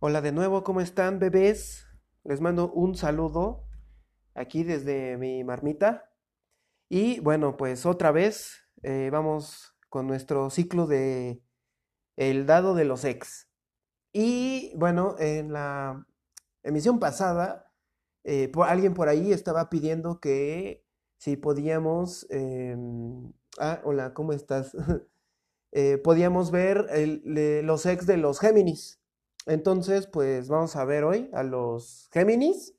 Hola de nuevo, ¿cómo están, bebés? Les mando un saludo aquí desde mi marmita. Y bueno, pues otra vez eh, vamos con nuestro ciclo de el dado de los ex. Y bueno, en la emisión pasada, eh, alguien por ahí estaba pidiendo que si podíamos... em, ah, hola, ¿cómo estás? Eh, podíamos ver los ex de los Géminis. Entonces, pues vamos a ver hoy a los Géminis.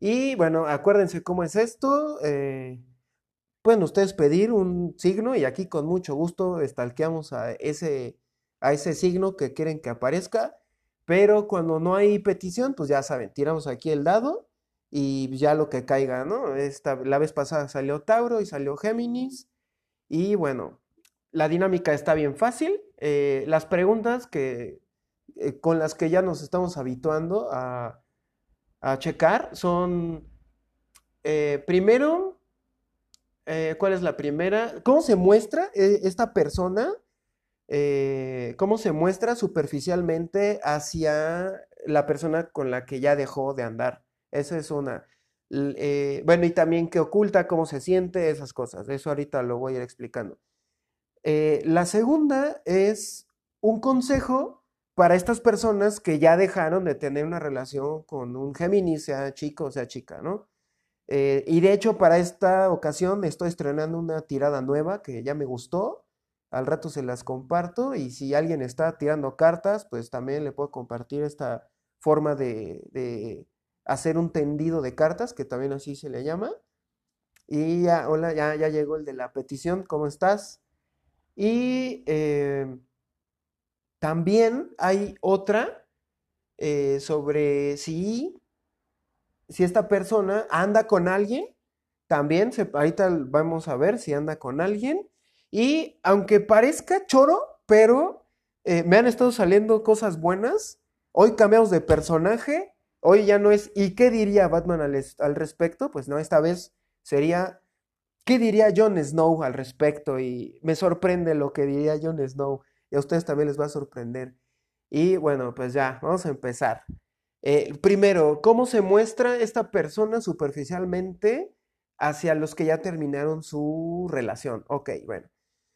Y bueno, acuérdense cómo es esto. eh, pueden ustedes pedir un signo y aquí con mucho gusto estalqueamos a ese, a ese signo que quieren que aparezca. Pero cuando no hay petición, pues ya saben, tiramos aquí el dado y ya lo que caiga, ¿no? Esta, la vez pasada salió Tauro y salió Géminis. Y bueno, la dinámica está bien fácil. eh, las preguntas que, eh, con las que ya nos estamos habituando a, a checar son, eh, primero, eh, ¿cuál es la primera? ¿Cómo se muestra esta persona? ¿cómo se muestra superficialmente hacia la persona con la que ya dejó de andar? Esa es una. Bueno, y también qué oculta, cómo se siente, esas cosas. Eso ahorita lo voy a ir explicando. La segunda es un consejo para estas personas que ya dejaron de tener una relación con un Géminis, sea chico o sea chica, ¿no? Eh, y de hecho, para esta ocasión estoy estrenando una tirada nueva que ya me gustó. Al rato se las comparto. Y si alguien está tirando cartas, pues también le puedo compartir esta forma de, de hacer un tendido de cartas, que también así se le llama. Y ya, hola, ya, ya llegó el de la petición. ¿Cómo estás? Y eh, también hay otra eh, sobre si si esta persona anda con alguien, también se, ahorita vamos a ver si anda con alguien. Y aunque parezca choro, pero eh, me han estado saliendo cosas buenas. Hoy cambiamos de personaje. Hoy ya no es ¿y qué diría Batman al, al respecto? Pues no, esta vez sería ¿qué diría Jon Snow al respecto? Y me sorprende lo que diría Jon Snow. Y a ustedes también les va a sorprender. Y bueno, pues ya, vamos a empezar. Eh, primero, ¿cómo se muestra esta persona superficialmente hacia los que ya terminaron su relación? Ok, bueno.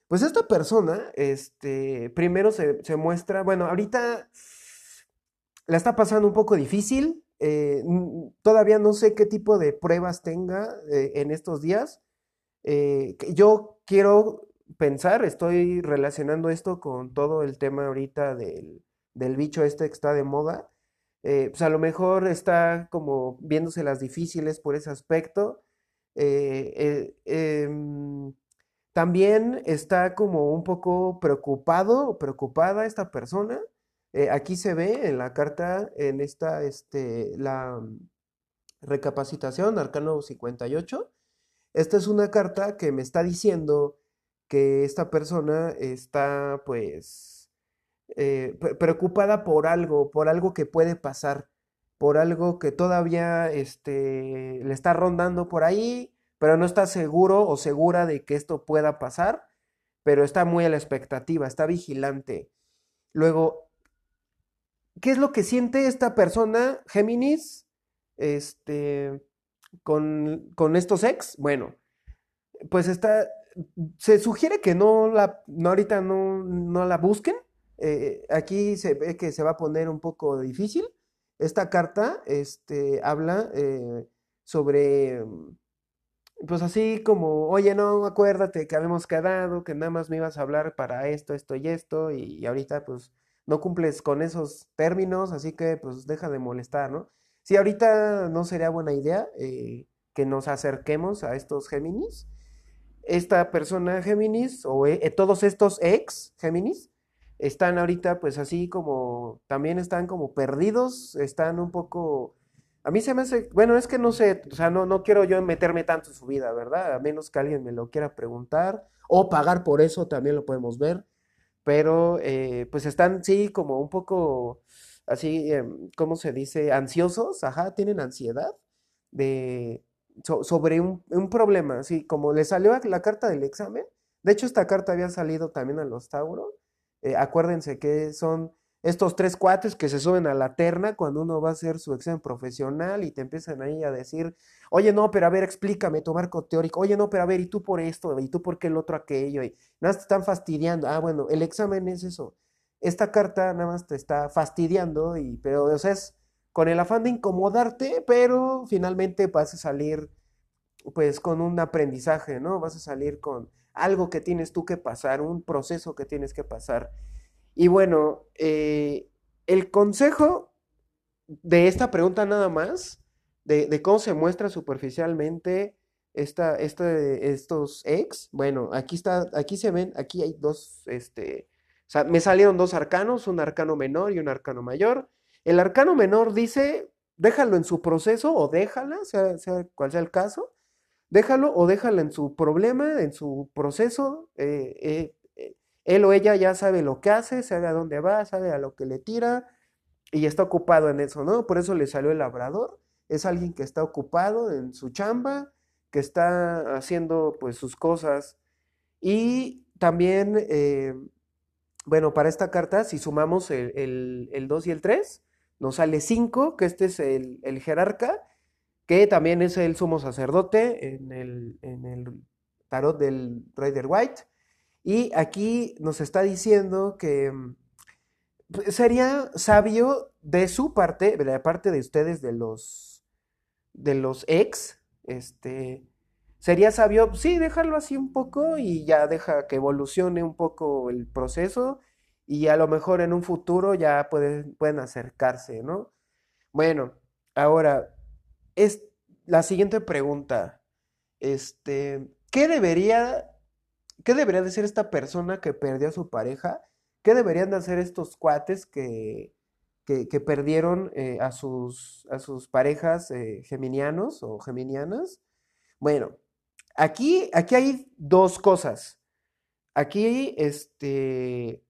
Pues esta persona, este, primero se, se muestra, bueno, ahorita la está pasando un poco difícil. eh, todavía no sé qué tipo de pruebas tenga eh, en estos días. Yo quiero pensar, estoy relacionando esto con todo el tema ahorita del, del bicho este que está de moda. Eh, pues a lo mejor está como viéndoselas difíciles por ese aspecto. Eh, eh, em, también está como un poco preocupado o preocupada esta persona. Aquí se ve en la carta, en esta, este, la recapacitación, Arcano 58. Esta es una carta que me está diciendo que esta persona está, pues, eh, pre- preocupada por algo, por algo que puede pasar, por algo que todavía, este, le está rondando por ahí, pero no está seguro o segura de que esto pueda pasar, pero está muy a la expectativa, está vigilante. Luego, ¿qué es lo que siente esta persona, Géminis, este, con, con estos ex? Bueno, pues está, se sugiere que no la, no ahorita no, no la busquen. Eh, aquí se ve que se va a poner un poco difícil. Esta carta, este, habla eh, sobre, pues así como, oye, no, acuérdate que habíamos quedado, que nada más me ibas a hablar para esto, esto y esto, y, ahorita pues no cumples con esos términos, así que pues deja de molestar, ¿no? Sí, ahorita no sería buena idea eh, que nos acerquemos a estos Géminis esta persona Géminis o eh, todos estos ex Géminis están ahorita pues así como también están como perdidos, están un poco a mí se me hace, bueno, es que no sé, o sea, no, no quiero yo meterme tanto en su vida, ¿verdad? A menos que alguien me lo quiera preguntar o pagar por eso, también lo podemos ver, pero eh, pues están, sí, como un poco así, em, ¿cómo se dice? Ansiosos, ajá, tienen ansiedad de, so- sobre un, un problema, así como le salió la carta del examen. De hecho, esta carta había salido también a los Tauro. Eh, acuérdense que son estos tres cuates que se suben a la terna cuando uno va a hacer su examen profesional y te empiezan ahí a decir, oye, no, pero a ver, explícame tu marco teórico, oye, no, pero a ver, y tú por esto, y tú por qué el otro aquello, y nada, te están fastidiando. Ah, bueno, el examen es eso. Esta carta nada más te está fastidiando, y, pero, o sea, es con el afán de incomodarte, pero finalmente vas a salir, pues, con un aprendizaje, ¿no? Vas a salir con algo que tienes tú que pasar, un proceso que tienes que pasar. Y bueno, eh, el consejo de esta pregunta nada más, de, cómo se muestra superficialmente esta, estos ex, bueno, aquí está, aquí se ven, aquí hay dos, este, me salieron dos arcanos, un arcano menor y un arcano mayor. El arcano menor dice, déjalo en su proceso o déjala, sea, cual sea el caso, déjalo o déjala en su problema, en su proceso, eh, eh, él o ella ya sabe lo que hace, sabe a dónde va, sabe a lo que le tira y está ocupado en eso, ¿no? Por eso le salió el labrador. Es alguien que está ocupado en su chamba, que está haciendo pues sus cosas. Y también, eh, bueno, para esta carta, si sumamos el, 2 y el 3, nos sale 5, que este es el, jerarca, que también es el sumo sacerdote en el, en el tarot del Rider White. Y aquí nos está diciendo que mm, pues, sería sabio de su parte, de la parte de ustedes, de los, de los ex, este, sería sabio, sí, dejarlo así un poco y ya deja que evolucione un poco el proceso y a lo mejor en un futuro ya pueden, pueden acercarse, ¿no? Bueno, ahora, es la siguiente pregunta, este, ¿qué debería ¿Qué debería esta persona que perdió a su pareja? ¿Qué deberían de hacer estos cuates que, que, perdieron eh, a, sus, a sus parejas eh, geminianos o geminianas? Bueno, aquí, aquí hay dos cosas. Aquí, este,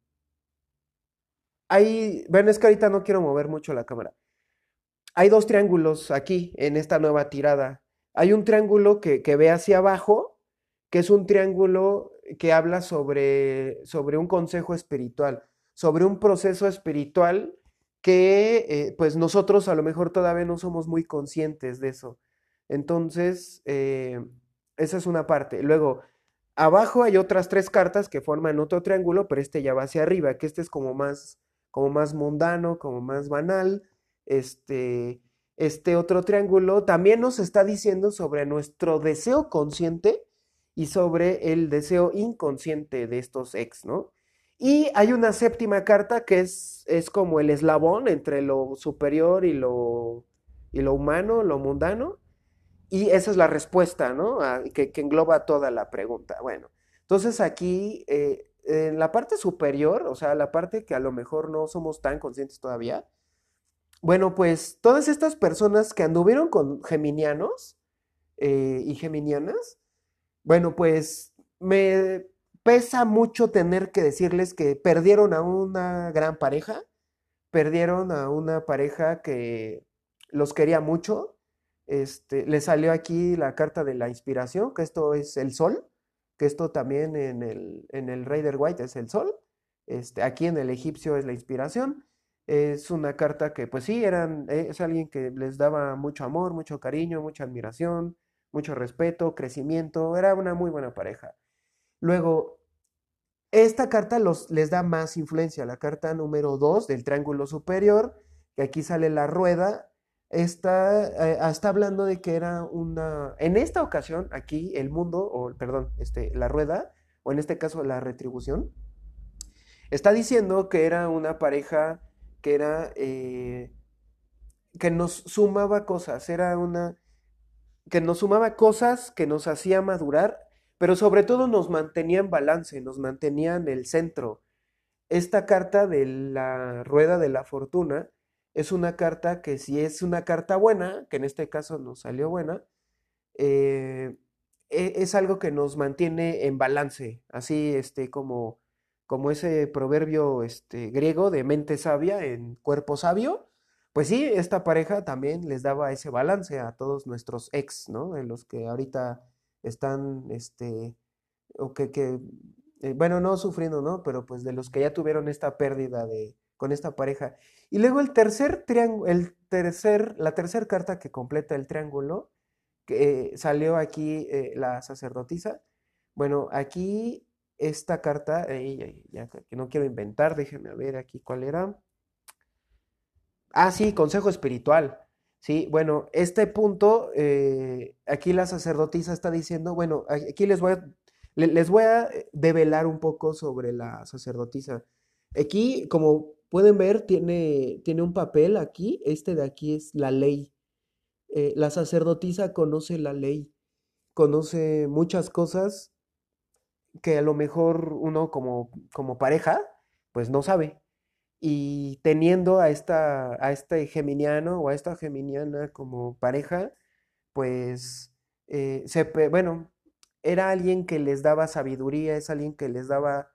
hay, bueno, es que ahorita no quiero mover mucho la cámara. Hay dos triángulos aquí en esta nueva tirada. Hay un triángulo que, que ve hacia abajo, que es un triángulo que habla sobre, sobre un consejo espiritual, sobre un proceso espiritual que eh, pues nosotros a lo mejor todavía no somos muy conscientes de eso. Entonces, eh, esa es una parte. Luego, abajo hay otras tres cartas que forman otro triángulo, pero este ya va hacia arriba, que este es como más, como más mundano, como más banal. Este, este otro triángulo también nos está diciendo sobre nuestro deseo consciente y sobre el deseo inconsciente de estos ex, ¿no? Y hay una séptima carta que es, es como el eslabón entre lo superior y lo, y lo humano, lo mundano, y esa es la respuesta, ¿no? que, engloba toda la pregunta. Bueno, entonces aquí, eh, en la parte superior, o sea, la parte que a lo mejor no somos tan conscientes todavía, bueno, pues todas estas personas que anduvieron con geminianos eh, y geminianas, bueno, pues me pesa mucho tener que decirles que perdieron a una gran pareja, perdieron a una pareja que los quería mucho. Este, le salió aquí la carta de la inspiración, que esto es el sol, que esto también en el, en el Raider White es el sol. Este, aquí en el egipcio es la inspiración. Es una carta que, pues sí, eran, es alguien que les daba mucho amor, mucho cariño, mucha admiración, mucho respeto, crecimiento, era una muy buena pareja. Luego, esta carta los, les da más influencia, la carta número 2 del triángulo superior, que aquí sale la rueda, está, eh, está hablando de que era una, en esta ocasión, aquí el mundo, o perdón, este, la rueda, o en este caso la retribución, está diciendo que era una pareja que era, eh, que nos sumaba cosas, era una que nos sumaba cosas que nos hacía madurar, pero sobre todo nos mantenía en balance, nos mantenía en el centro. Esta carta de la rueda de la fortuna es una carta que si es una carta buena, que en este caso nos salió buena, eh, e, es algo que nos mantiene en balance, así este, como, como ese proverbio este, griego de mente sabia en cuerpo sabio, pues sí, esta pareja también les daba ese balance a todos nuestros ex, ¿no? De los que ahorita están, este, o que, que eh, bueno, no sufriendo, ¿no? Pero pues de los que ya tuvieron esta pérdida de, con esta pareja. Y luego el tercer triángulo, el tercer, la tercera carta que completa el triángulo, que eh, salió aquí eh, la sacerdotisa. Bueno, aquí esta carta, eh, ya, que no quiero inventar, déjenme ver aquí cuál era. Ah, sí, consejo espiritual. Sí, bueno, este punto, aquí la sacerdotisa está diciendo, bueno, aquí les voy les voy a develar un poco sobre la sacerdotisa. Aquí, como pueden ver, tiene, tiene un papel aquí, este de aquí es la ley. la sacerdotisa conoce la ley, conoce muchas cosas que a lo mejor uno como, como pareja, pues no sabe. Y teniendo a, esta, a este geminiano o a esta geminiana como pareja, pues, eh, se, bueno, era alguien que les daba sabiduría, es alguien que les daba,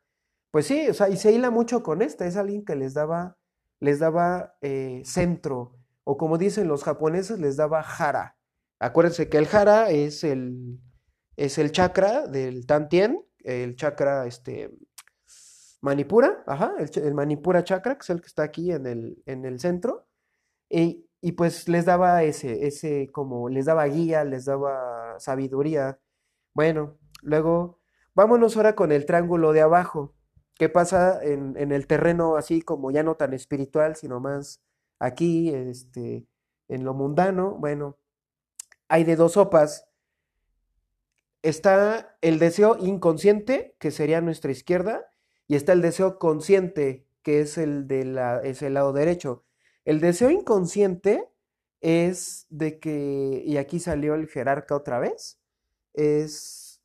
pues sí, o sea, y se hila mucho con esta, es alguien que les daba, les daba eh, centro, o como dicen los japoneses, les daba jara. Acuérdense que el jara es el, es el chakra del tantien, el chakra, este, Manipura, ajá, el, Manipura chakra, que es el que está aquí en el, en el centro, y, y, pues les daba ese, ese, como, les daba guía, les daba sabiduría. Bueno, luego, vámonos ahora con el triángulo de abajo. ¿Qué pasa en, el terreno así como ya no tan espiritual, sino más aquí, este, en lo mundano? Bueno, hay de dos sopas está el deseo inconsciente, que sería nuestra izquierda, y está el deseo consciente, que es el, de la, es el lado derecho. El deseo inconsciente es de que, y aquí salió el jerarca otra vez, es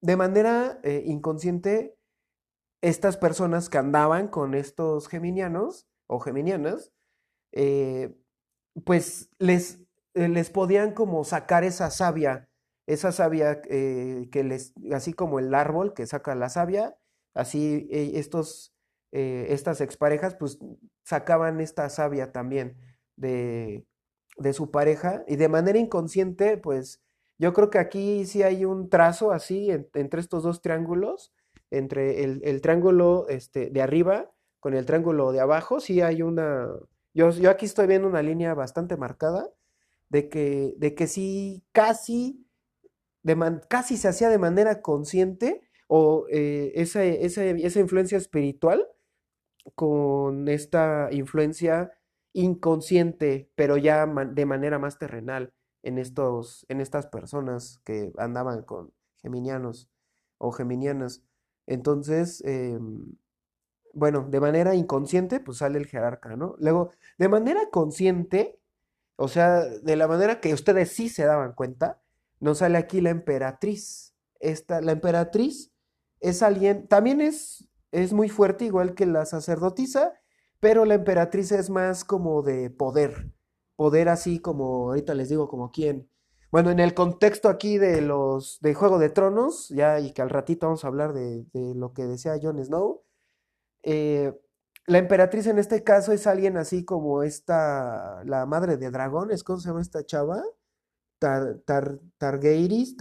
de manera eh, inconsciente, estas personas que andaban con estos geminianos o geminianas, eh, pues les, eh, les podían como sacar esa savia esa savia eh, que les, así como el árbol que saca la savia, así estos, estas exparejas pues sacaban esta savia también de, de su pareja y de manera inconsciente pues yo creo que aquí sí hay un trazo así entre estos dos triángulos, entre el, triángulo este, de arriba con el triángulo de abajo, sí hay una, yo, yo aquí estoy viendo una línea bastante marcada de que, de que sí casi casi se hacía de manera consciente o eh, esa, esa, influencia espiritual con esta influencia inconsciente, pero ya de manera más terrenal en, estos, en estas personas que andaban con geminianos o geminianas. Entonces, em, bueno, de manera inconsciente, pues sale el jerarca, ¿no? Luego, de manera consciente, o sea, de la manera que ustedes sí se daban cuenta, nos sale aquí la emperatriz. Esta, la emperatriz es alguien, también es, es muy fuerte, igual que la sacerdotisa, pero la emperatriz es más como de poder. Poder así como, ahorita les digo como quién. Bueno, en el contexto aquí de los de Juego de Tronos, ya y que al ratito vamos a hablar de, lo que decía Jon Snow, eh, la emperatriz en este caso es alguien así como esta, la madre de dragones, ¿cómo se llama esta chava? Tar, tar, Targeris,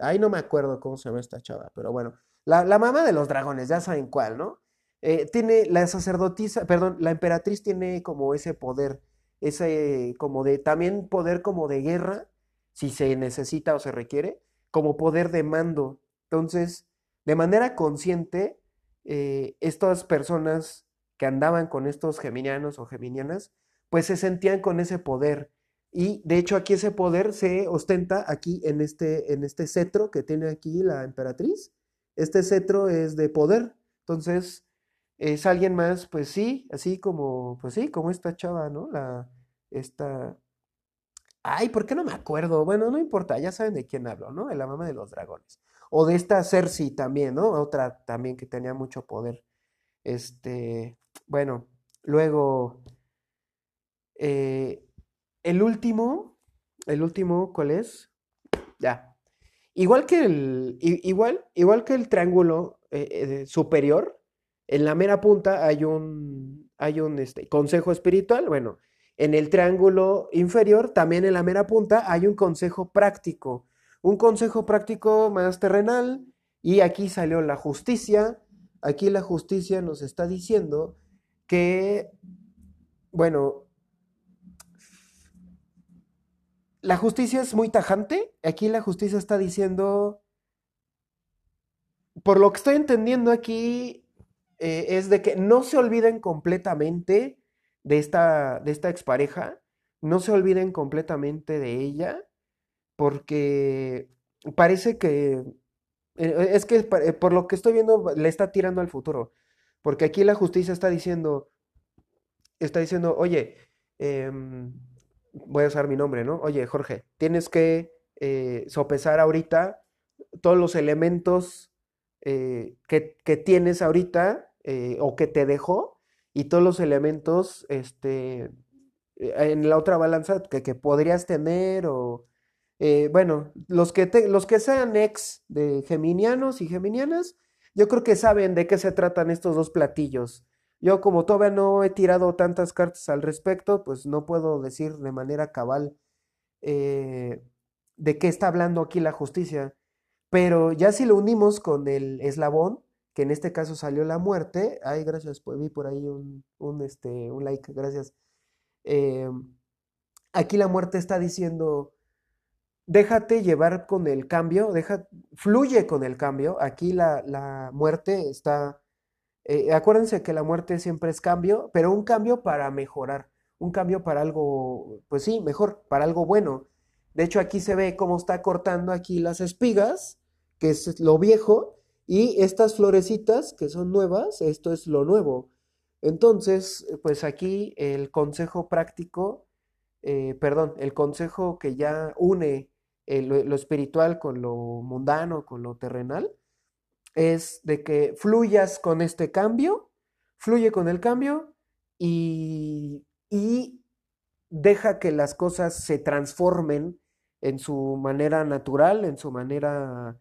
ay, no me acuerdo cómo se llama esta chava, pero bueno, la, mamá de los dragones, ya saben cuál, ¿no? Eh, tiene la sacerdotisa, perdón, la emperatriz tiene como ese poder, ese como de, también poder como de guerra, si se necesita o se requiere, como poder de mando. Entonces, de manera consciente, eh, estas personas que andaban con estos geminianos o geminianas, pues se sentían con ese poder y de hecho aquí ese poder se ostenta aquí en este, en este cetro que tiene aquí la emperatriz. Este cetro es de poder. Entonces, es alguien más, pues sí, así como, pues sí, como esta chava, ¿no? La, esta... Ay, ¿por qué no me acuerdo? Bueno, no importa, ya saben de quién hablo, ¿no? De la mamá de los dragones. O de esta Cersei también, ¿no? Otra también que tenía mucho poder. Este, bueno, luego... Eh, el último, el último, ¿cuál es? Ya. Igual que el, igual, igual que el triángulo eh, eh, superior, en la mera punta hay un, hay un este, consejo espiritual. Bueno, en el triángulo inferior, también en la mera punta, hay un consejo práctico. Un consejo práctico más terrenal. Y aquí salió la justicia, aquí la justicia nos está diciendo que, bueno, la justicia es muy tajante. Aquí la justicia está diciendo, por lo que estoy entendiendo aquí, eh, es de que no se olviden completamente de esta, de esta expareja, no se olviden completamente de ella, porque parece que, eh, es que eh, por lo que estoy viendo le está tirando al futuro, porque aquí la justicia está diciendo, está diciendo, oye, em, voy a usar mi nombre, ¿no? Oye, Jorge, tienes que sopesar ahorita todos los elementos que, que, tienes ahorita eh, o que te dejó y todos los elementos este, en la otra balanza que, que podrías tener o... bueno, los que, te, los que sean ex de geminianos y geminianas, yo creo que saben de qué se tratan estos dos platillos. Yo como todavía no he tirado tantas cartas al respecto, pues no puedo decir de manera cabal eh, de qué está hablando aquí la justicia. Pero ya si lo unimos con el eslabón, que en este caso salió la muerte, ay, gracias, pues vi por ahí un, un, este, un like, gracias. Eh, aquí la muerte está diciendo, déjate llevar con el cambio, deja, fluye con el cambio. Aquí la, la muerte está eh, acuérdense que la muerte siempre es cambio, pero un cambio para mejorar, un cambio para algo, pues sí, mejor, para algo bueno. De hecho, aquí se ve cómo está cortando aquí las espigas, que es lo viejo, y estas florecitas que son nuevas, esto es lo nuevo. Entonces, pues aquí el consejo práctico, eh, perdón, el consejo que ya une eh, lo espiritual con lo mundano, con lo terrenal, es de que fluyas con este cambio, fluye con el cambio y, y deja que las cosas se transformen en su manera natural, en su manera,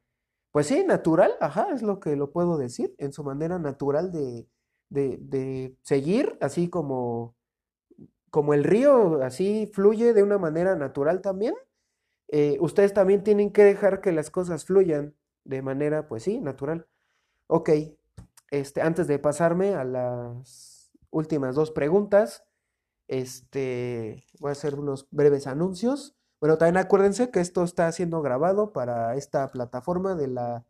pues sí, natural, ajá, es lo que lo puedo decir, en su manera natural de, de, de seguir, así como, como el río, así fluye de una manera natural también. Eh, ustedes también tienen que dejar que las cosas fluyan de manera, pues sí, natural. Ok, este, antes de pasarme a las últimas dos preguntas, este, voy a hacer unos breves anuncios. Bueno, también acuérdense que esto está siendo grabado para esta plataforma de la,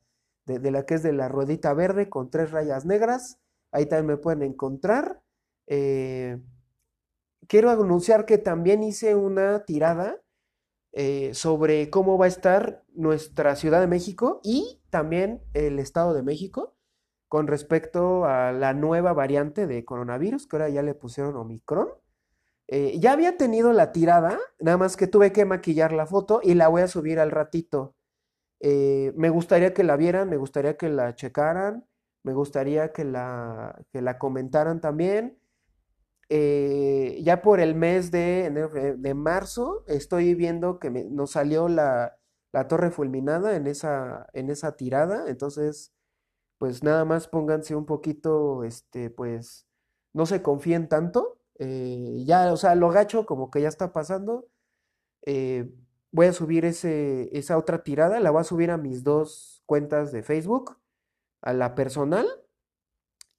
de, la que es de la ruedita verde con tres rayas negras. Ahí también me pueden encontrar. Eh, quiero anunciar que también hice una tirada eh, sobre cómo va a estar nuestra Ciudad de México y también el Estado de México con respecto a la nueva variante de coronavirus, que ahora ya le pusieron Omicron. Eh, ya había tenido la tirada, nada más que tuve que maquillar la foto y la voy a subir al ratito. Eh, me gustaría que la vieran, me gustaría que la checaran, me gustaría que la, que la comentaran también. Eh, ya por el mes de, marzo estoy viendo que nos salió la, torre fulminada en esa, en esa tirada, entonces pues nada más pónganse un poquito, este, pues no se confíen tanto, eh, ya, o sea, lo gacho como que ya está pasando, eh, voy a subir ese, esa otra tirada, la voy a subir a mis dos cuentas de Facebook, a la personal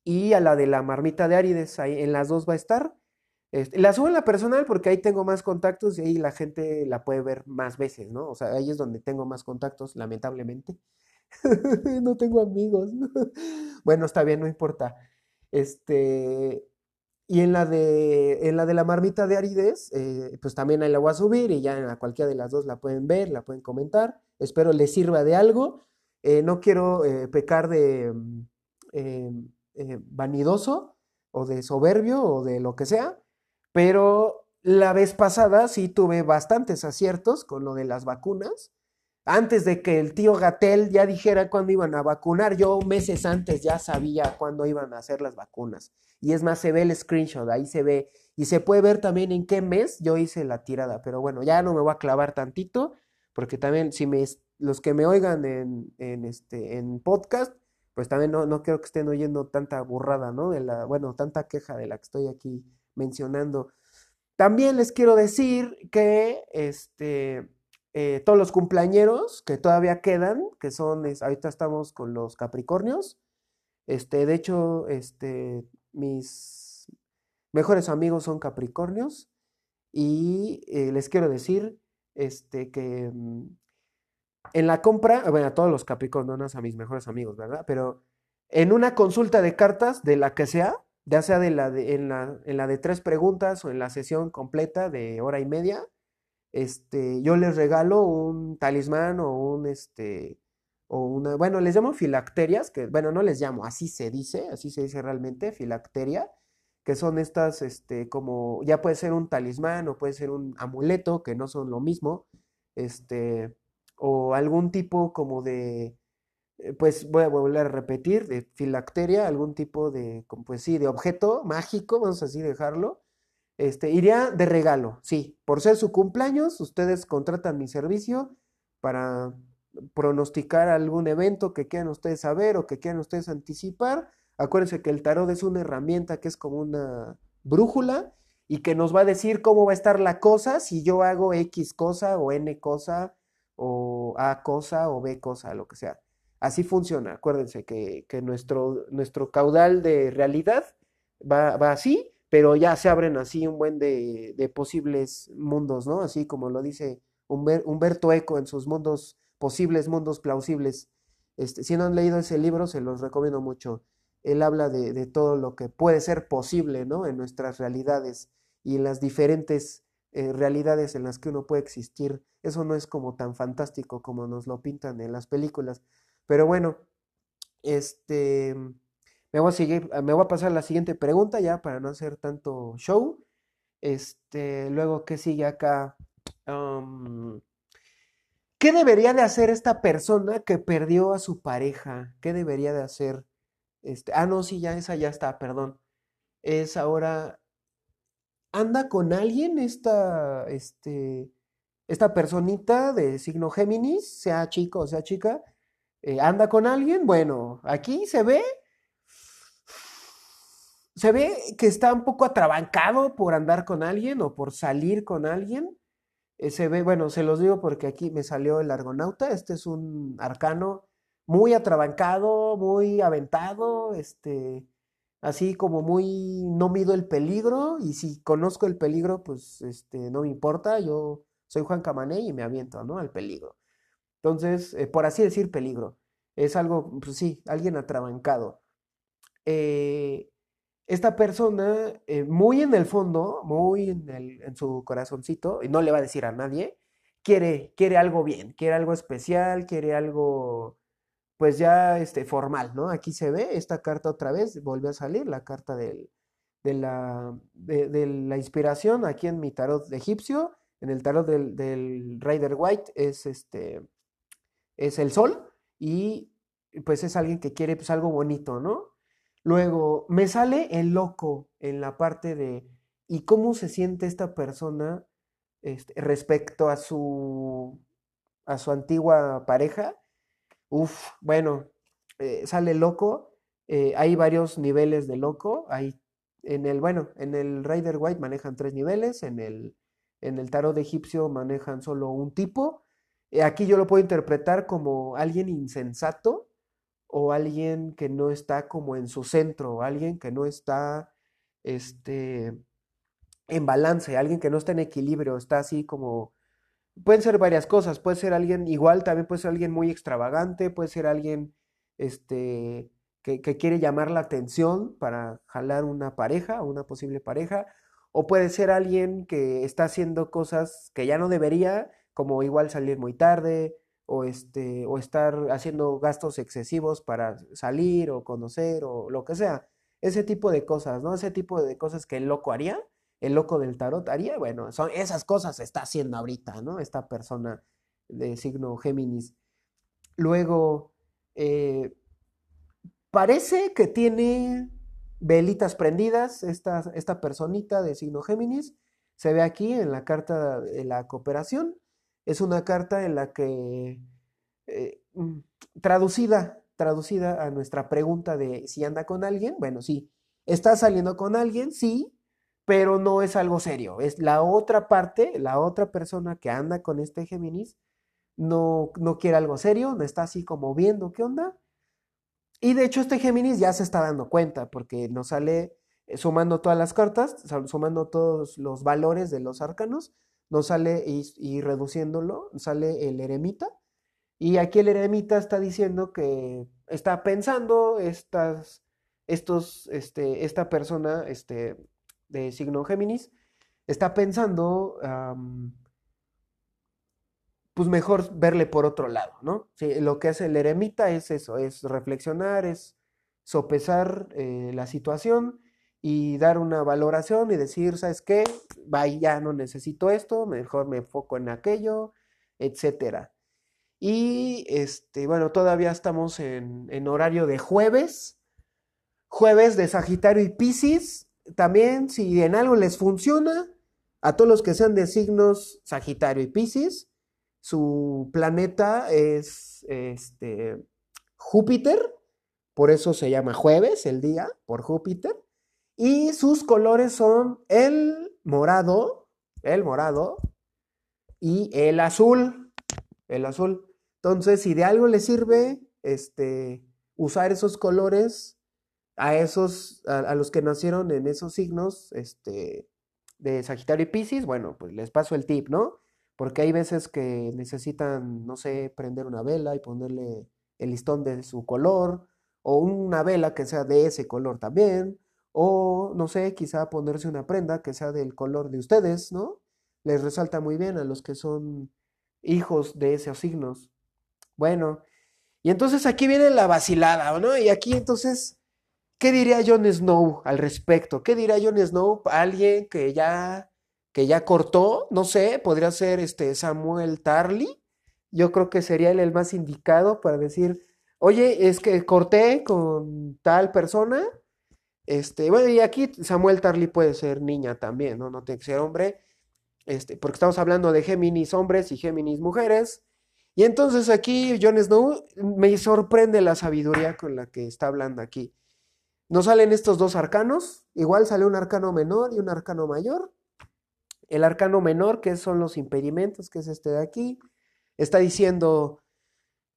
y a la de la marmita de Árides, ahí en las dos va a estar. Este, la subo en la personal porque ahí tengo más contactos y ahí la gente la puede ver más veces, ¿no? O sea, ahí es donde tengo más contactos, lamentablemente. no tengo amigos. bueno, está bien, no importa. Este, y en la de, en la, de la marmita de Arides, eh, pues también ahí la voy a subir y ya en cualquiera de las dos la pueden ver, la pueden comentar. Espero les sirva de algo. Eh, no quiero eh, pecar de vanidoso o de soberbio o de lo que sea, pero la vez pasada sí tuve bastantes aciertos con lo de las vacunas. Antes de que el tío Gatel ya dijera cuándo iban a vacunar, yo meses antes ya sabía cuándo iban a hacer las vacunas. Y es más, se ve el screenshot, ahí se ve. Y se puede ver también en qué mes yo hice la tirada. Pero bueno, ya no me voy a clavar tantito, porque también si me, los que me oigan en, en, este, en podcast, pues también no, no quiero que estén oyendo tanta burrada, ¿no? De la, bueno, tanta queja de la que estoy aquí mencionando. También les quiero decir que este, eh, todos los cumpleañeros que todavía quedan, que son, ahorita estamos con los Capricornios, Este, de hecho, este, mis mejores amigos son Capricornios y eh, les quiero decir este, que mm, en la compra, bueno, a todos los Capricornios, a mis mejores amigos, ¿verdad? Pero en una consulta de cartas, de la que sea, ya sea de la de, en, la, en la de tres preguntas o en la sesión completa de hora y media, este, yo les regalo un talismán o un, este, o una, bueno, les llamo filacterias, que, bueno, no les llamo, así se dice, así se dice realmente, filacteria, que son estas, este, como, ya puede ser un talismán o puede ser un amuleto, que no son lo mismo, este, o algún tipo como de, eh, pues voy a volver a repetir, de filacteria, algún tipo de, pues sí, de objeto mágico, vamos a así dejarlo, este, iría de regalo, sí, por ser su cumpleaños, ustedes contratan mi servicio para pronosticar algún evento que quieran ustedes saber o que quieran ustedes anticipar. Acuérdense que el tarot es una herramienta que es como una brújula y que nos va a decir cómo va a estar la cosa si yo hago X cosa o N cosa o A cosa o B cosa, lo que sea. Así funciona. Acuérdense que, nuestro, nuestro caudal de realidad va, va así pero ya se abren así un buen de, de posibles mundos, ¿no? Así como lo dice Humberto Eco en sus mundos posibles, mundos plausibles. Este, si no han leído ese libro, se los recomiendo mucho. Él habla de, todo lo que puede ser posible, ¿no? En nuestras realidades y las diferentes eh, realidades en las que uno puede existir. Eso no es como tan fantástico como nos lo pintan en las películas. Pero bueno, este me voy a seguir, me voy a pasar a la siguiente pregunta ya para no hacer tanto show. Este, luego, ¿qué sigue acá? ¿Qué debería de hacer esta persona que perdió a su pareja? ¿Qué debería de hacer? Este, ah, no, sí, ya esa ya está, perdón. Es ahora, ¿anda con alguien esta, este, esta personita de signo Géminis, sea chico o sea chica? Eh, ¿Anda con alguien? Bueno, aquí se ve se ve que está un poco atrabancado por andar con alguien o por salir con alguien. Eh, se ve, bueno, se los digo porque aquí me salió el argonauta. Este es un arcano muy atrabancado, muy aventado, este, así como muy no mido el peligro y si conozco el peligro, pues este, no me importa. Yo soy Juan Camané y me aviento, ¿no? Al peligro. Entonces, eh, por así decir, peligro. Es algo, pues sí, alguien atrabancado. Eh, esta persona, eh, muy en el fondo, muy en, su corazoncito, y no le va a decir a nadie, quiere, quiere algo bien, quiere algo especial, quiere algo, pues ya este, formal, ¿no? Aquí se ve esta carta otra vez, volvió a salir, la carta del, de, la, de, la inspiración aquí en mi tarot de egipcio, en el tarot del, del Rider White es, este, es el sol, y pues es alguien que quiere pues algo bonito, ¿no? Luego, me sale el loco en la parte de ¿y cómo se siente esta persona este, respecto a su, a su antigua pareja? Uf, bueno, eh, sale loco. Eh, hay varios niveles de loco. Hay en el, bueno, en el Rider White manejan tres niveles, en el, en el tarot egipcio manejan solo un tipo. Eh, aquí yo lo puedo interpretar como alguien insensato o alguien que no está como en su centro, alguien que no está este, en balance, alguien que no está en equilibrio, está así como... Pueden ser varias cosas, puede ser alguien igual, también puede ser alguien muy extravagante, puede ser alguien este, que, que quiere llamar la atención para jalar una pareja, una posible pareja, o puede ser alguien que está haciendo cosas que ya no debería, como igual salir muy tarde, o, este, o estar haciendo gastos excesivos para salir o conocer o lo que sea. Ese tipo de cosas, ¿no? Ese tipo de cosas que el loco haría, el loco del tarot haría, bueno, son esas cosas está haciendo ahorita, ¿no? Esta persona de signo Géminis. Luego, eh, parece que tiene velitas prendidas esta, esta personita de signo Géminis. Se ve aquí en la carta de la cooperación es una carta en la que, eh, mm, traducida, traducida a nuestra pregunta de si anda con alguien, bueno, sí, está saliendo con alguien, sí, pero no es algo serio, es la otra parte, la otra persona que anda con este Géminis, no, no quiere algo serio, no está así como viendo qué onda. Y de hecho este Géminis ya se está dando cuenta porque nos sale eh, sumando todas las cartas, sumando todos los valores de los arcanos, nos sale y, reduciéndolo, sale el eremita. Y aquí el eremita está diciendo que está pensando estas, estos, este, esta persona este, de signo Géminis, está pensando pues mejor verle por otro lado, ¿no? lo que hace el eremita es eso, es reflexionar, es sopesar eh, la situación y dar una valoración y decir, ¿sabes qué? Vaya, ya no necesito esto, mejor me enfoco en aquello, etcétera. Y este, bueno, todavía estamos en, en horario de jueves, jueves de Sagitario y Piscis. También, si en algo les funciona, a todos los que sean de signos Sagitario y Piscis, su planeta es este, Júpiter, por eso se llama jueves el día, por Júpiter. Y sus colores son el morado, el morado y el azul, el azul. Entonces, si de algo le sirve este, usar esos colores a esos, a, los que nacieron en esos signos este, de Sagitario y Pisces, bueno, pues les paso el tip, ¿no? porque hay veces que necesitan, no sé, prender una vela y ponerle el listón de su color, o una vela que sea de ese color también, o no sé, quizá ponerse una prenda que sea del color de ustedes, ¿no? Les resalta muy bien a los que son hijos de esos signos. Bueno, y entonces aquí viene la vacilada, ¿no? Y aquí entonces, ¿qué diría Jon Snow al respecto? ¿Qué diría Jon Snow? Alguien que ya que ya cortó, no sé, podría ser este Samuel Tarly. Yo creo que sería el más indicado para decir, oye, es que corté con tal persona. Este, bueno, y aquí Samuel Tarly puede ser niña también, ¿no? Tiene que ser hombre. Este, porque estamos hablando de Géminis hombres y Géminis mujeres. Y entonces aquí Jon Snow me sorprende la sabiduría con la que está hablando aquí. Nos salen estos dos arcanos, igual sale un arcano menor y un arcano mayor. El arcano menor, que son los impedimentos, que es este de aquí, está diciendo,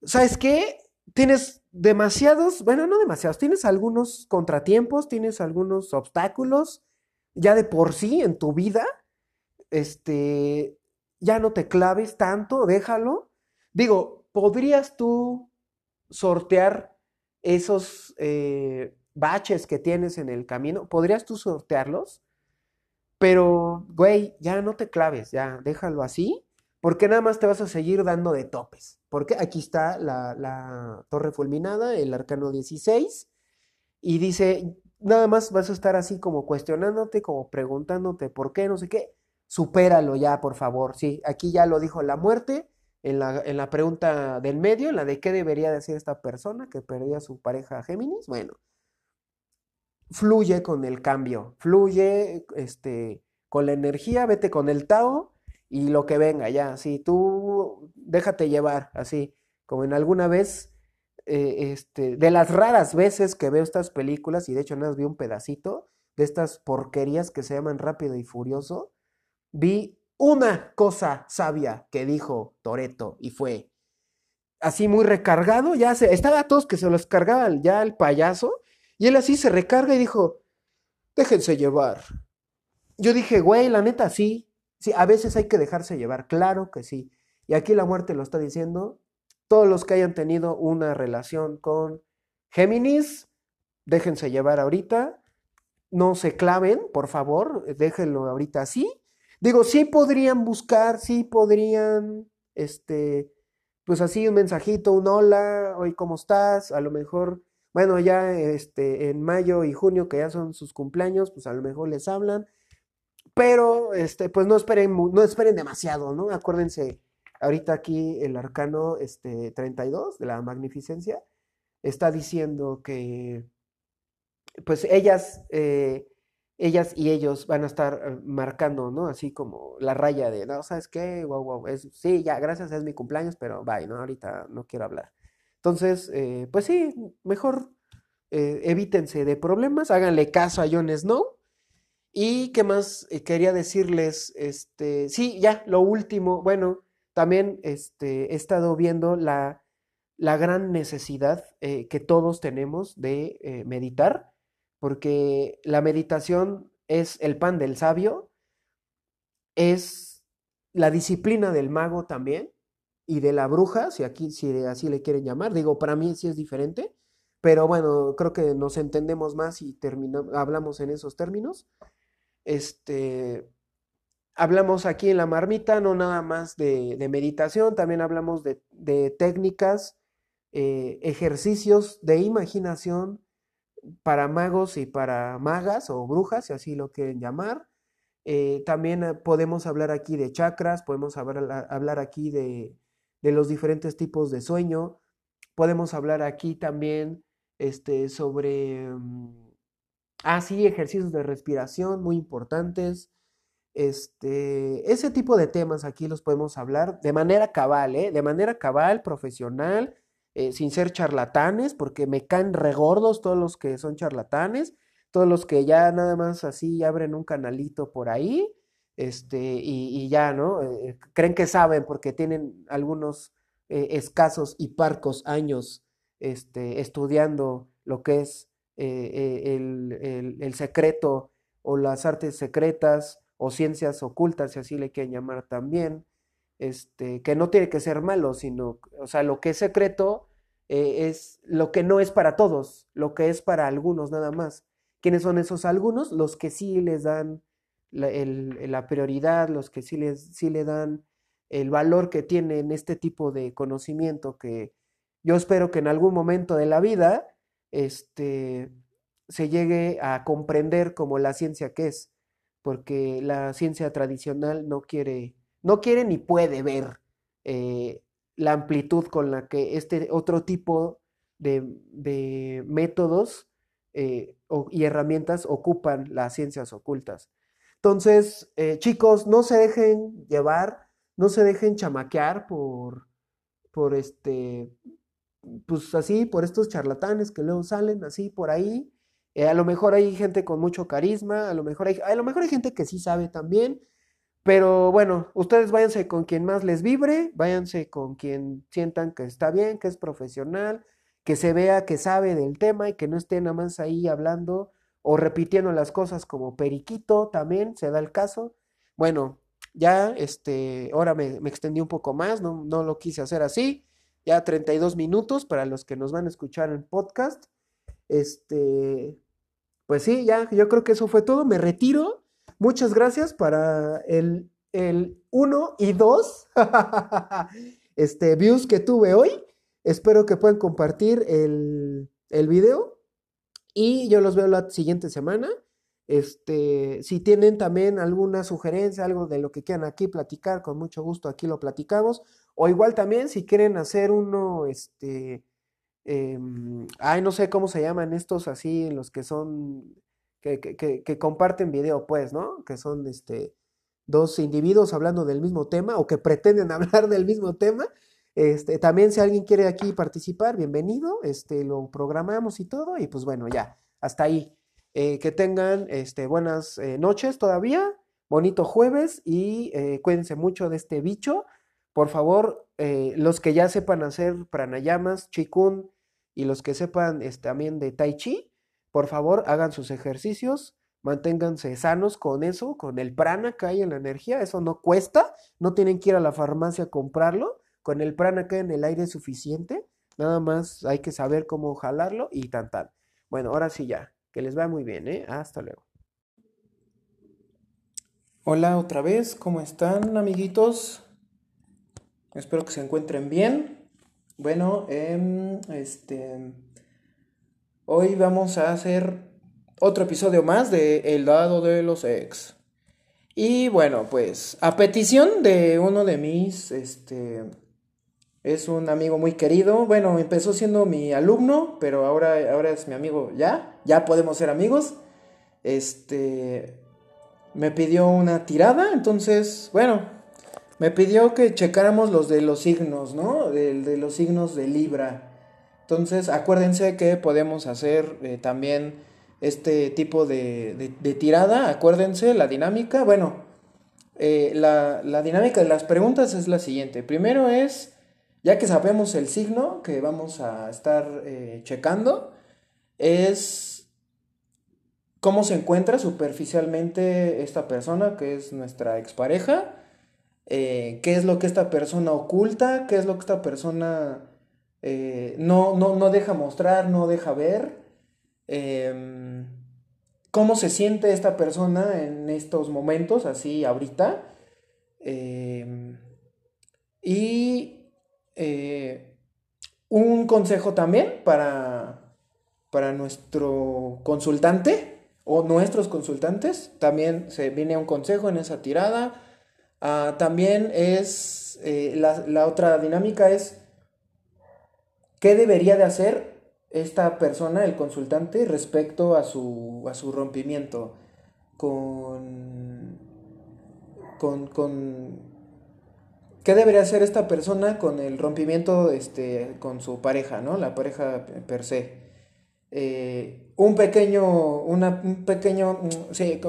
¿sabes qué? Tienes demasiados, bueno, no demasiados, tienes algunos contratiempos, tienes algunos obstáculos, ya de por sí en tu vida, este, ya no te claves tanto, déjalo. Digo, ¿podrías tú sortear esos eh, baches que tienes en el camino? ¿Podrías tú sortearlos? Pero, güey, ya no te claves, ya déjalo así, porque nada más te vas a seguir dando de topes. Porque aquí está la, torre fulminada, el arcano 16, y dice, nada más vas a estar así como cuestionándote, como preguntándote por qué, no sé qué. Supéralo ya, por favor. Sí, aquí ya lo dijo la muerte, en la, en la pregunta del medio, en la de qué debería decir esta persona que perdió a su pareja Géminis. Bueno, fluye con el cambio, fluye este, con la energía, vete con el Tao y lo que venga, ya, si tú déjate llevar, así, como en alguna vez, eh, este, de las raras veces que veo estas películas, y de hecho nada más vi un pedacito de estas porquerías que se llaman Rápido y Furioso, vi una cosa sabia que dijo Toreto y fue así muy recargado, ya se, estaba todos que se los cargaba ya el payaso, y él así se recarga y dijo, déjense llevar. Yo dije, güey, la neta, sí. Sí, a veces hay que dejarse llevar, claro que sí. Y aquí la muerte lo está diciendo. Todos los que hayan tenido una relación con Géminis, déjense llevar ahorita. No se claven, por favor, déjenlo ahorita así. Digo, sí podrían buscar, sí podrían, este, pues así un mensajito, un hola, hoy cómo estás, a lo mejor bueno, ya este, en mayo y junio, que ya son sus cumpleaños, pues a lo mejor les hablan. Pero, este, pues no esperen, no esperen demasiado, ¿no? Acuérdense, ahorita aquí el arcano este, 32 de la magnificencia está diciendo que, pues ellas, eh, ellas y ellos van a estar eh, marcando, ¿no? Así como la raya de, no, ¿sabes qué? Wow, wow, es, sí, ya, gracias, es mi cumpleaños, pero bye, ¿no? Ahorita no quiero hablar. Entonces, eh, pues sí, mejor evítense de problemas, háganle caso a Jon Snow. Y qué más eh, quería decirles, este, sí, ya, lo último, bueno, también este, he estado viendo la, la gran necesidad eh, que todos tenemos de eh, meditar, porque la meditación es el pan del sabio, es la disciplina del mago también y de la bruja, si aquí si así le quieren llamar. Digo, para mí sí es diferente, pero bueno, creo que nos entendemos más y hablamos en esos términos. Este, hablamos aquí en la marmita no nada más de, meditación, también hablamos de, técnicas, eh, ejercicios de imaginación para magos y para magas o brujas, si así lo quieren llamar. Eh, también eh, podemos hablar aquí de chakras, podemos hablar, hablar aquí de, de, los diferentes tipos de sueño, podemos hablar aquí también este, sobre, mm, ah, sí, ejercicios de respiración muy importantes. Este, ese tipo de temas aquí los podemos hablar de manera cabal, ¿eh? de manera cabal, profesional, eh, sin ser charlatanes, porque me caen regordos todos los que son charlatanes, todos los que ya nada más así abren un canalito por ahí, este, y, ya, ¿no? Eh, creen que saben porque tienen algunos escasos y parcos años este, estudiando lo que es el, el secreto o las artes secretas o ciencias ocultas, si así le quieren llamar también, este, que no tiene que ser malo, sino, o sea, lo que es secreto eh, es lo que no es para todos, lo que es para algunos nada más. ¿Quiénes son esos algunos? Los que sí les dan la, prioridad, los que sí, les, sí le dan el valor que tienen este tipo de conocimiento que yo espero que en algún momento de la vida este, se llegue a comprender como la ciencia que es porque la ciencia tradicional no quiere, no quiere ni puede ver eh, la amplitud con la que este otro tipo de, métodos eh, y herramientas ocupan las ciencias ocultas. Entonces, eh, chicos, no se dejen llevar, no se dejen chamaquear por, por este, pues así, por estos charlatanes que luego salen así por ahí eh, a lo mejor hay gente con mucho carisma, a lo mejor hay, a lo mejor hay gente que sí sabe también, pero bueno, ustedes váyanse con quien más les vibre, váyanse con quien sientan que está bien, que es profesional, que se vea que sabe del tema y que no esté nada más ahí hablando o repitiendo las cosas como periquito también, se da el caso. Bueno, ya, este, ahora me, me extendí un poco más, no, no lo quise hacer así, ya 32 minutos para los que nos van a escuchar en podcast. Este, pues sí, ya, yo creo que eso fue todo. Me retiro. Muchas gracias para el, el 1 y 2 este, views que tuve hoy. Espero que puedan compartir el, el video. Y yo los veo la siguiente semana. Este, si tienen también alguna sugerencia, algo de lo que quieran aquí platicar, con mucho gusto aquí lo platicamos. O igual también si quieren hacer uno, este, Em, ay, no sé cómo se llaman estos así, los que son, que, que, comparten video, pues, ¿no? Que son, este, dos individuos hablando del mismo tema o que pretenden hablar del mismo tema. Este, también si alguien quiere aquí participar, bienvenido, este, lo programamos y todo, y pues bueno, ya, hasta ahí. Eh, que tengan este, buenas eh, noches todavía, bonito jueves y eh, cuídense mucho de este bicho. Por favor, los que ya sepan hacer pranayamas, chikun, y los que sepan también de Tai Chi, por favor hagan sus ejercicios, manténganse sanos con eso, con el prana que hay en la energía, eso no cuesta, no tienen que ir a la farmacia a comprarlo, con el prana que hay en el aire es suficiente, nada más hay que saber cómo jalarlo y tan tan. Bueno, ahora sí ya, que les va muy bien, ¿eh? Hasta luego. Hola otra vez, ¿cómo están amiguitos? Espero que se encuentren bien. Bueno, em, este, hoy vamos a hacer otro episodio más de El dado de los ex. Y bueno, pues a petición de uno de mis, este, es un amigo muy querido. Bueno, empezó siendo mi alumno, pero ahora, ahora es mi amigo ya. Ya podemos ser amigos. Este, me pidió una tirada, entonces, bueno, me pidió que checáramos los de los signos, ¿no? De, de los signos de Libra. Entonces, acuérdense que podemos hacer eh, también este tipo de, de, tirada. Acuérdense la dinámica. Bueno, eh, la, la, dinámica de las preguntas es la siguiente. Primero es ya que sabemos el signo que vamos a estar eh, checando, es cómo se encuentra superficialmente esta persona, que es nuestra expareja, eh, qué es lo que esta persona oculta, qué es lo que esta persona eh, no, no, no, deja mostrar, no deja ver, em, cómo se siente esta persona en estos momentos, así ahorita. Em, y eh, un consejo también para, para nuestro consultante o nuestros consultantes. También se viene un consejo en esa tirada. Ah, también es, eh, la, la, otra dinámica es, ¿qué debería de hacer esta persona, el consultante, respecto a su, a su rompimiento con, con, con ¿Qué debería hacer esta persona con el rompimiento este, con su pareja, ¿no? La pareja per se. Eh, un pequeño, una, un pequeño, mm, sí,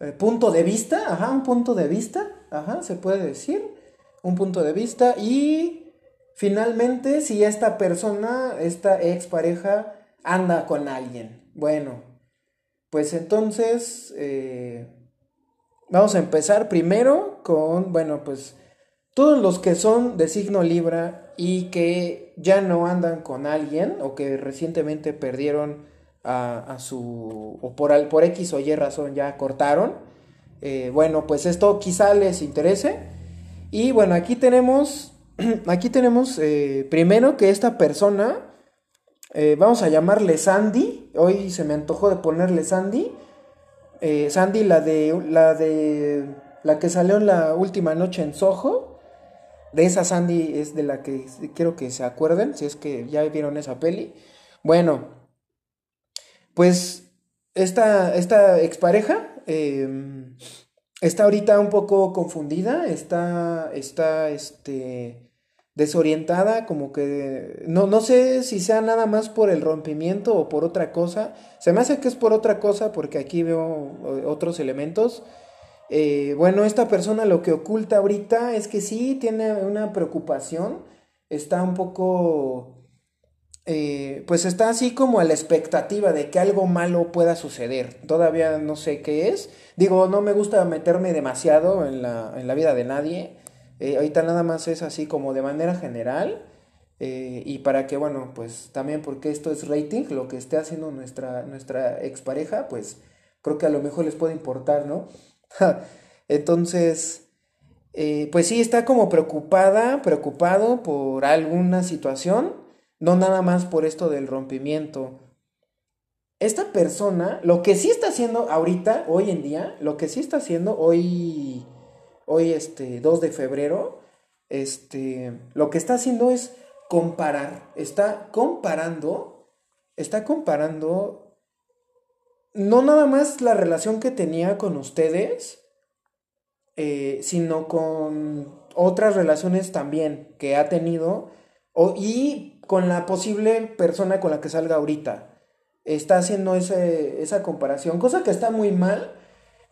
eh, punto de vista, ajá, un punto de vista, ajá, se puede decir, un punto de vista y finalmente si esta persona, esta expareja, anda con alguien. Bueno, pues entonces eh, vamos a empezar primero con, bueno, pues todos los que son de signo Libra y que ya no andan con alguien o que recientemente perdieron a, su... o por, por X o Y razón ya cortaron, eh, bueno, pues esto quizá les interese. Y bueno, aquí tenemos, aquí tenemos eh, primero que esta persona, eh, vamos a llamarle Sandy, hoy se me antojó de ponerle Sandy, Sandy la de, la de, la que salió en la última noche en Soho, de esa Sandy es de la que quiero que se acuerden, si es que ya vieron esa peli. Bueno, pues esta, esta expareja em, está ahorita un poco confundida, está, está este, desorientada, como que no, no sé si sea nada más por el rompimiento o por otra cosa. Se me hace que es por otra cosa porque aquí veo eh, otros elementos. Eh, bueno, esta persona lo que oculta ahorita es que sí tiene una preocupación, está un poco, eh, pues está así como a la expectativa de que algo malo pueda suceder. Todavía no sé qué es. Digo, no me gusta meterme demasiado en la, en la vida de nadie. Eh, ahorita nada más es así como de manera general. y para que, bueno, pues también porque esto es rating, lo que esté haciendo nuestra, nuestra expareja, pues creo que a lo mejor les puede importar, ¿no? Entonces, eh, pues sí, está como preocupada, preocupado por alguna situación, no nada más por esto del rompimiento. Esta persona, lo que sí está haciendo ahorita, hoy en día, lo que sí está haciendo hoy, hoy este 2 de febrero, este, lo que está haciendo es comparar, está comparando, está comparando no nada más la relación que tenía con ustedes, eh, sino con otras relaciones también que ha tenido y con la posible persona con la que salga ahorita. Está haciendo esa comparación, cosa que está muy mal.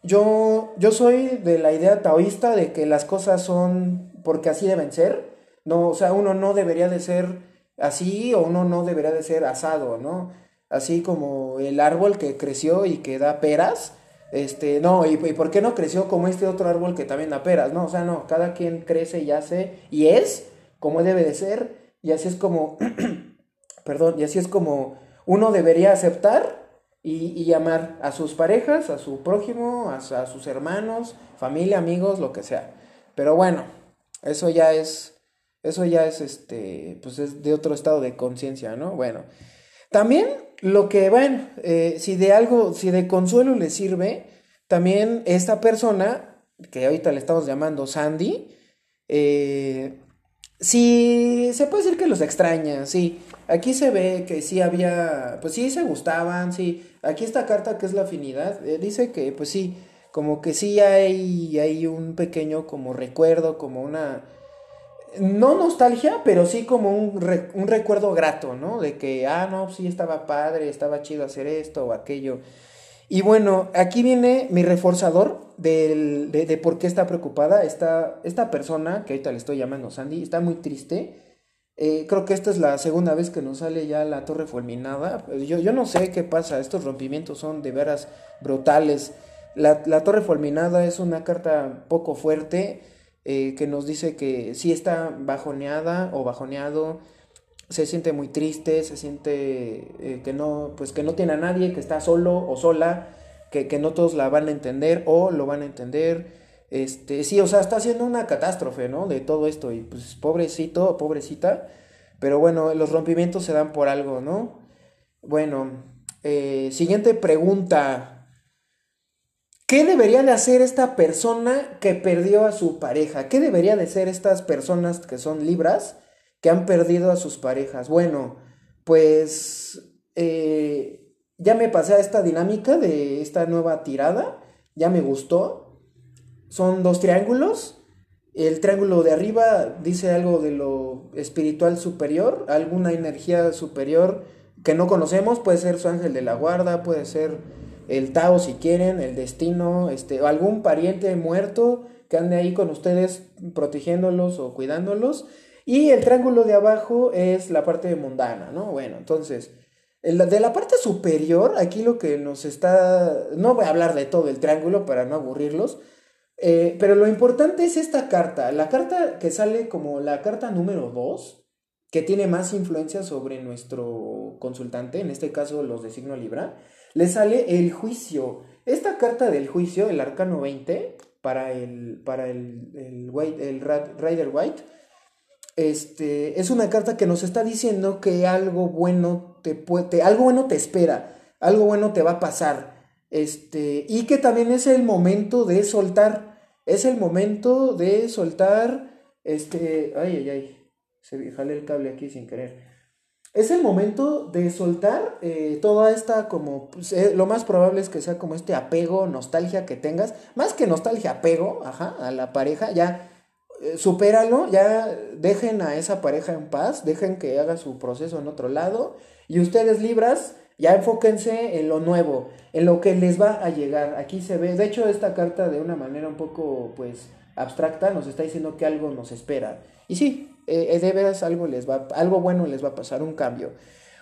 Yo, yo soy de la idea taoísta de que las cosas son porque así deben ser. No, o sea, uno no debería de ser así o uno no debería de ser asado, ¿no? Así como el árbol que creció y que da peras, este, no, y, por qué no creció como este otro árbol que también da peras, no, o sea, no, cada quien crece y hace y es como debe de ser, y así es como, perdón, y así es como uno debería aceptar y, y a sus parejas, a su prójimo, a, a sus hermanos, familia, amigos, lo que sea. Pero bueno, eso ya es, eso ya es, este, pues es de otro estado de conciencia, ¿no? Bueno, también lo que, bueno, eh, si de algo, si de consuelo le sirve, también esta persona, que ahorita le estamos llamando Sandy, eh, sí, se puede decir que los extraña, sí. Aquí se ve que sí había, pues sí se gustaban, sí. Aquí esta carta que es la afinidad, eh, dice que pues sí, como que sí hay, hay un pequeño como recuerdo, como una no nostalgia, pero sí como un, un, recuerdo grato, ¿no? De que, ah, no, sí estaba padre, estaba chido hacer esto o aquello. Y bueno, aquí viene mi reforzador del, de, por qué está preocupada. Esta, esta persona, que ahorita le estoy llamando Sandy, está muy triste. Eh, creo que esta es la segunda vez que nos sale ya la torre fulminada. Yo, yo no sé qué pasa, estos rompimientos son de veras brutales. La, la torre fulminada es una carta poco fuerte eh, que nos dice que sí está bajoneada o bajoneado se siente muy triste, se siente eh, que no, pues que no tiene a nadie, que está solo o sola, que, que, no todos la van a entender o lo van a entender. Este, sí, o sea, está haciendo una catástrofe, ¿no? De todo esto. Y pues pobrecito, pobrecita. Pero bueno, los rompimientos se dan por algo, ¿no? Bueno, eh, siguiente pregunta. ¿Qué debería de hacer esta persona que perdió a su pareja? ¿Qué debería de ser estas personas que son libras? que han perdido a sus parejas. Bueno, pues eh, ya me pasé a esta dinámica de esta nueva tirada, ya me gustó. Son dos triángulos. El triángulo de arriba dice algo de lo espiritual superior, alguna energía superior que no conocemos, puede ser su ángel de la guarda, puede ser el Tao si quieren, el destino, este, algún pariente muerto que ande ahí con ustedes protegiéndolos o cuidándolos. Y el triángulo de abajo es la parte mundana, ¿no? Bueno, entonces, de la parte superior, aquí lo que nos está... No voy a hablar de todo el triángulo para no aburrirlos, eh, pero lo importante es esta carta, la carta que sale como la carta número 2, que tiene más influencia sobre nuestro consultante, en este caso los de signo Libra, le sale el juicio. Esta carta del juicio, el arcano 20, para el, para el, el, el Rider White, este, es una carta que nos está diciendo que algo bueno te, puede, algo bueno te espera, algo bueno te va a pasar. Este, y que también es el momento de soltar, es el momento de soltar, este, ay, ay, ay, se jale el cable aquí sin querer. Es el momento de soltar eh, toda esta como, pues, eh, lo más probable es que sea como este apego, nostalgia que tengas, más que nostalgia, apego, ajá, a la pareja, ya eh, supéralo, ya dejen a esa pareja en paz, dejen que haga su proceso en otro lado y ustedes libras, ya enfóquense en lo nuevo, en lo que les va a llegar. Aquí se ve, de hecho esta carta de una manera un poco pues abstracta nos está diciendo que algo nos espera. Y sí, eh, de veras algo les va, algo bueno les va a pasar, un cambio.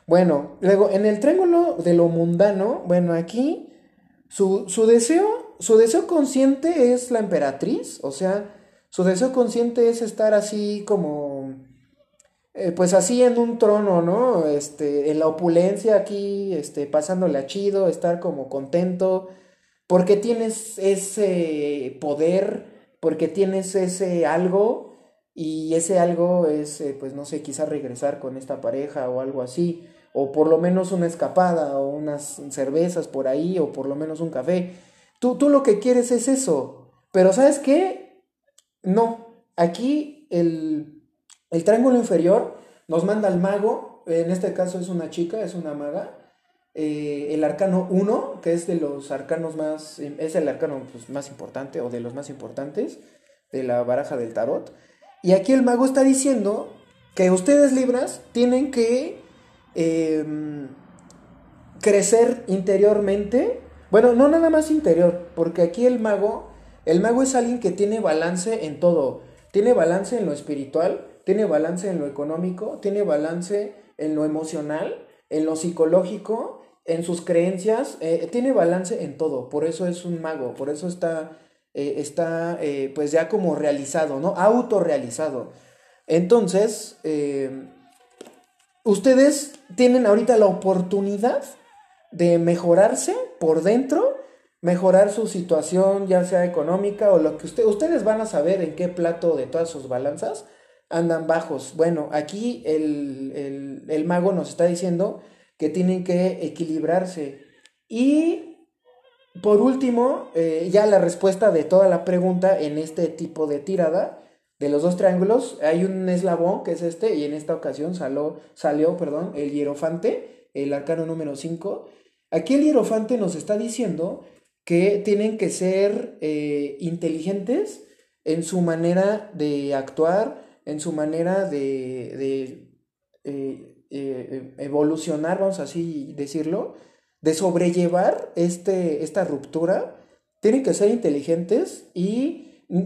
Bueno, luego en el triángulo de lo mundano, bueno, aquí su, su deseo, su deseo consciente es la emperatriz, o sea, su deseo consciente es estar así como, eh, pues así en un trono, ¿no? Este, en la opulencia aquí, este, pasándole a chido, estar como contento, porque tienes ese poder, porque tienes ese algo, y ese algo es, eh, pues no sé, quizás regresar con esta pareja o algo así, o por lo menos una escapada, o unas cervezas por ahí, o por lo menos un café. Tú, tú lo que quieres es eso, pero ¿sabes qué? No, aquí el, triángulo inferior nos manda al mago, en este caso es una chica, es una maga, eh, el arcano 1, que es de los arcanos más, es el arcano pues, más importante o de los más importantes de la baraja del tarot. Y aquí el mago está diciendo que ustedes libras tienen que em, crecer interiormente. Bueno, no nada más interior, porque aquí el mago el mago es alguien que tiene balance en todo. Tiene balance en lo espiritual, tiene balance en lo económico, tiene balance en lo emocional, en lo psicológico, en sus creencias, eh, tiene balance en todo. Por eso es un mago, por eso está, eh, está eh, pues ya como realizado, ¿no? Autorrealizado. Entonces, ustedes tienen ahorita la oportunidad de mejorarse por dentro mejorar su situación, ya sea económica o lo que ustedes van a saber en qué plato de todas sus balanzas andan bajos. Bueno, aquí el, mago nos está diciendo que tienen que equilibrarse. Y por último, eh, ya la respuesta de toda la pregunta en este tipo de tirada de los dos triángulos, hay un eslabón que es este y en esta ocasión salió, salió perdón, el hierofante, el arcano número 5. Aquí el hierofante nos está diciendo que tienen que ser eh, inteligentes en su manera de actuar, en su manera de, de eh, evolucionar, vamos así decirlo, de sobrellevar este, esta ruptura, tienen que ser inteligentes y, mm,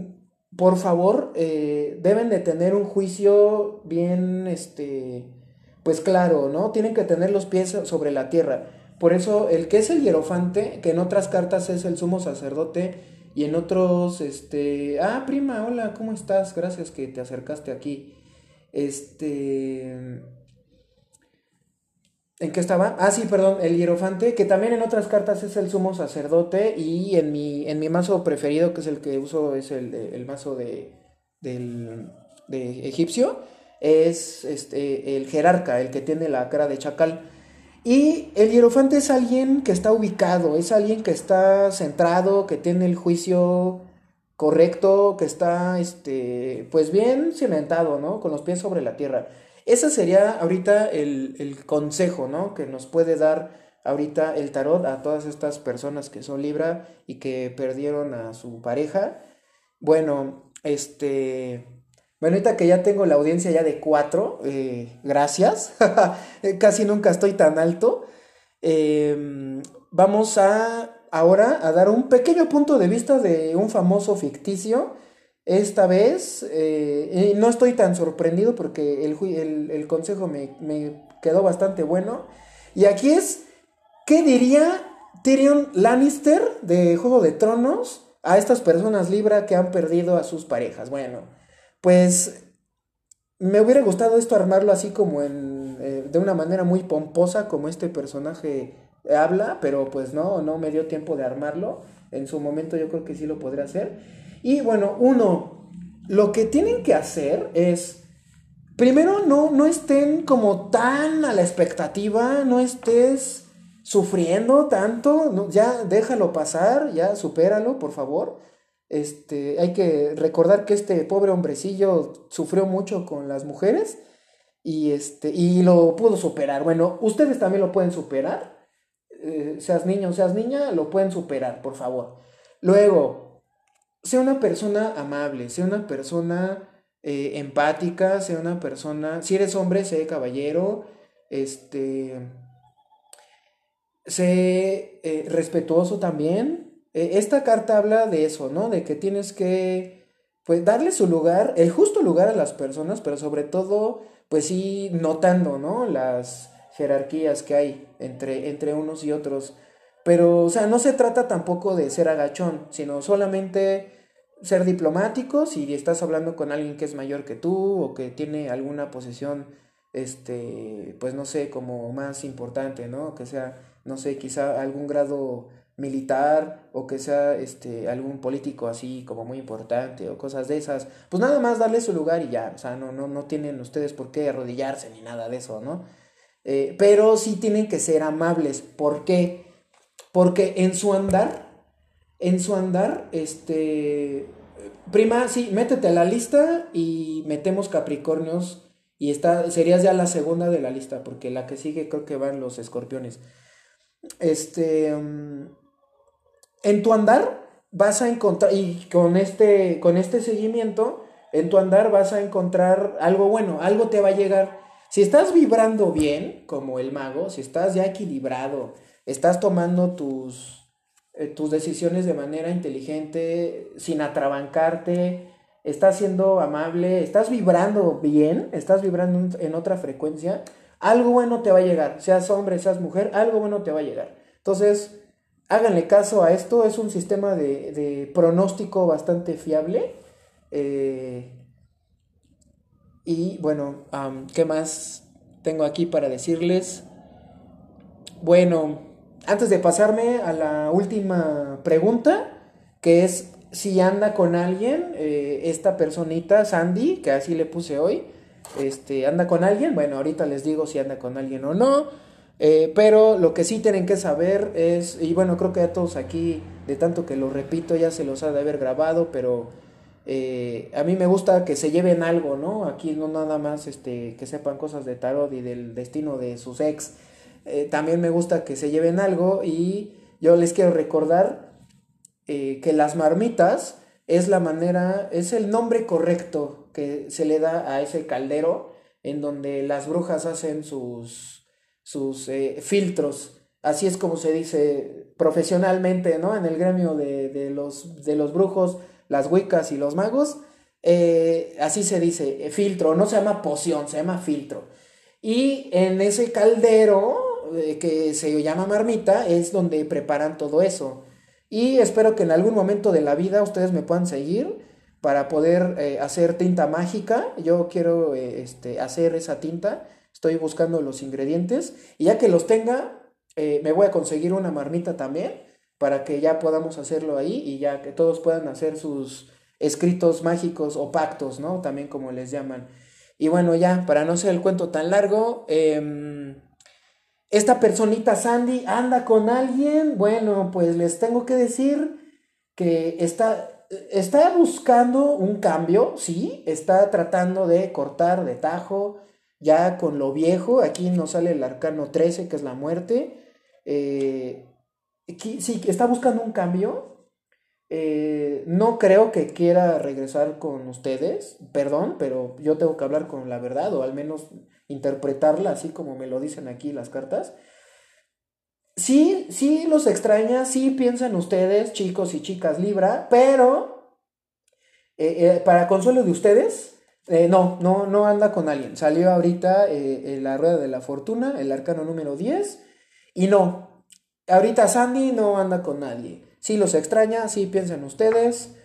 por favor, eh, deben de tener un juicio bien, este, pues claro, ¿no? Tienen que tener los pies sobre la tierra. Por eso el que es el hierofante, que en otras cartas es el sumo sacerdote y en otros, este, ah, prima, hola, ¿cómo estás? Gracias que te acercaste aquí. Este, ¿En qué estaba? Ah, sí, perdón, el hierofante, que también en otras cartas es el sumo sacerdote y en mi, en mi mazo preferido, que es el que uso, es el, el mazo de, del, de egipcio, es este, el jerarca, el que tiene la cara de chacal. Y el hierofante es alguien que está ubicado, es alguien que está centrado, que tiene el juicio correcto, que está, este, pues bien cimentado, ¿no? Con los pies sobre la tierra. Ese sería ahorita el, consejo, ¿no? Que nos puede dar ahorita el tarot a todas estas personas que son Libra y que perdieron a su pareja. Bueno, este... Bueno, ahorita que ya tengo la audiencia ya de cuatro, eh, gracias. Casi nunca estoy tan alto. Em, vamos a ahora a dar un pequeño punto de vista de un famoso ficticio esta vez eh, no estoy tan sorprendido porque el, consejo me, quedó bastante bueno. Y aquí es, ¿qué diría Tyrion Lannister de Juego de Tronos a estas personas Libra que han perdido a sus parejas? Bueno, pues me hubiera gustado esto armarlo así como en, eh, de una manera muy pomposa como este personaje habla, pero pues no, no me dio tiempo de armarlo. En su momento yo creo que sí lo podría hacer. Y bueno, uno, lo que tienen que hacer es, primero no, no estén como tan a la expectativa, no estés sufriendo tanto, ya déjalo pasar, ya supéralo, por favor. Este, hay que recordar que este pobre hombrecillo sufrió mucho con las mujeres y, este, y lo pudo superar. Bueno, ustedes también lo pueden superar. Eh, seas niño o seas niña, lo pueden superar, por favor. Luego, sea una persona amable, sea una persona eh, empática, sea una persona, si eres hombre, sé caballero, este, sé eh, respetuoso también. E, esta carta habla de eso, ¿no? De que tienes que, pues, darle su lugar, el justo lugar a las personas, pero sobre todo, pues sí, notando, ¿no? Las jerarquías que hay entre, entre unos y otros. Pero, o sea, no se trata tampoco de ser agachón, sino solamente ser diplomático si estás hablando con alguien que es mayor que tú o que tiene alguna posición, este, pues no sé, como más importante, ¿no? Que sea, no sé, quizá algún grado militar o que sea este algún político así como muy importante o cosas de esas, pues nada más darle su lugar y ya, o sea, no, no, no tienen ustedes por qué arrodillarse ni nada de eso, ¿no? Eh, pero sí tienen que ser amables. ¿Por qué? Porque en su andar, en su andar, este, prima, sí, métete a la lista y metemos Capricornios y está, serías ya la segunda de la lista, porque la que sigue creo que van los escorpiones. Este, mm, en tu andar vas a encontrar, y con este, con este seguimiento, en tu andar vas a encontrar algo bueno, algo te va a llegar. Si estás vibrando bien, como el mago, si estás ya equilibrado, estás tomando tus, eh, tus decisiones de manera inteligente, sin atrabancarte, estás siendo amable, estás vibrando bien, estás vibrando en otra frecuencia, algo bueno te va a llegar, seas hombre, seas mujer, algo bueno te va a llegar. Entonces, háganle caso a esto, es un sistema de, pronóstico bastante fiable. Eh, y bueno, ¿qué más tengo aquí para decirles? Bueno, antes de pasarme a la última pregunta, que es si anda con alguien, eh, esta personita, Sandy, que así le puse hoy, este, anda con alguien, bueno, ahorita les digo si anda con alguien o no, eh, pero lo que sí tienen que saber es, y bueno, creo que a todos aquí, de tanto que lo repito, ya se los ha de haber grabado, pero eh, a mí me gusta que se lleven algo, ¿no? Aquí no nada más este, que sepan cosas de tarot y del destino de sus ex, eh, también me gusta que se lleven algo y yo les quiero recordar eh, que las marmitas es la manera, es el nombre correcto que se le da a ese caldero en donde las brujas hacen sus, sus eh, filtros. así es como se dice profesionalmente, ¿no? En el gremio de, los, de los brujos, las wicas y los magos, así se dice, filtro, no se llama poción, se llama filtro. Y en ese caldero que se llama marmita es donde preparan todo eso. Y espero que en algún momento de la vida ustedes me puedan seguir para poder hacer tinta mágica. Yo quiero este, hacer esa tinta. Estoy buscando los ingredientes. Y ya que los tenga, me voy a conseguir una marmita también para que ya podamos hacerlo ahí y ya que todos puedan hacer sus, escritos mágicos o pactos, ¿no? También como les llaman. Y bueno, ya, para no ser el cuento tan largo, em, esta personita Sandy anda con alguien, bueno, pues les tengo que decir que está, está buscando un cambio, sí, está tratando de cortar de tajo ya con lo viejo, aquí nos sale el arcano 13, que es la muerte, eh, sí, está buscando un cambio, eh, no creo que quiera regresar con ustedes, perdón, pero yo tengo que hablar con la verdad o al menos interpretarla así como me lo dicen aquí las cartas. Sí, sí los extraña, sí piensan ustedes, chicos y chicas Libra, pero eh, eh, para consuelo de ustedes, no, no, no anda con alguien. Salió ahorita en la rueda de la fortuna, el arcano número 10, y no, ahorita Sandy no anda con nadie. Sí los extraña, sí piensan ustedes,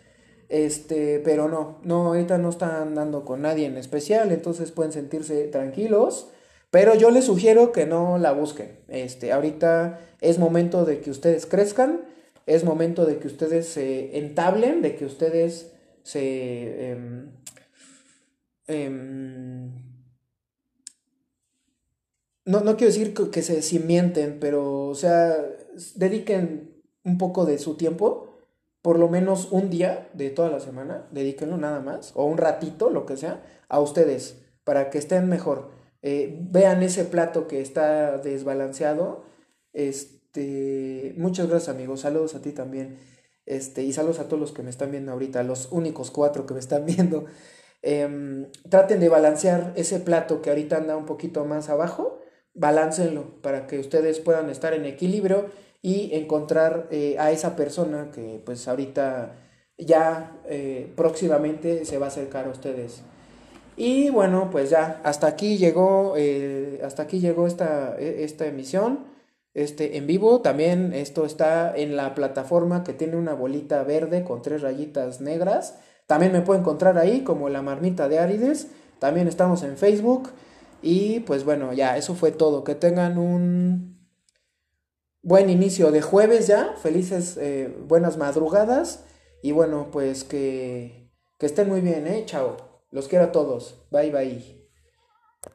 este, pero no, no, ahorita no están dando con nadie en especial, entonces pueden sentirse tranquilos, pero yo les sugiero que no la busquen. Este, ahorita es momento de que ustedes crezcan, es momento de que ustedes se entablen, de que ustedes se... Em, em, no, no quiero decir que, que se cimienten, pero, o sea, dediquen un poco de su tiempo, por lo menos un día de toda la semana, dedíquenlo nada más, o un ratito, lo que sea, a ustedes, para que estén mejor. Eh, vean ese plato que está desbalanceado. Este, muchas gracias amigos, saludos a ti también. Este, y saludos a todos los que me están viendo ahorita, los únicos cuatro que me están viendo. Em, traten de balancear ese plato que ahorita anda un poquito más abajo, baláncenlo para que ustedes puedan estar en equilibrio y encontrar eh, a esa persona que pues ahorita ya eh, próximamente se va a acercar a ustedes. Y bueno, pues ya, hasta aquí llegó, eh, hasta aquí llegó esta, e, esta emisión, este en vivo. También esto está en la plataforma que tiene una bolita verde con tres rayitas negras. También me pueden encontrar ahí como la marmita de Árides. También estamos en Facebook. Y pues bueno, ya, eso fue todo. Que tengan un buen inicio de jueves ya, felices, eh, buenas madrugadas y bueno, pues que, que estén muy bien, ¿eh? Chao, los quiero a todos, bye bye.